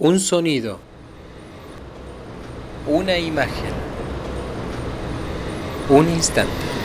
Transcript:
Un sonido. Una imagen. Un instante.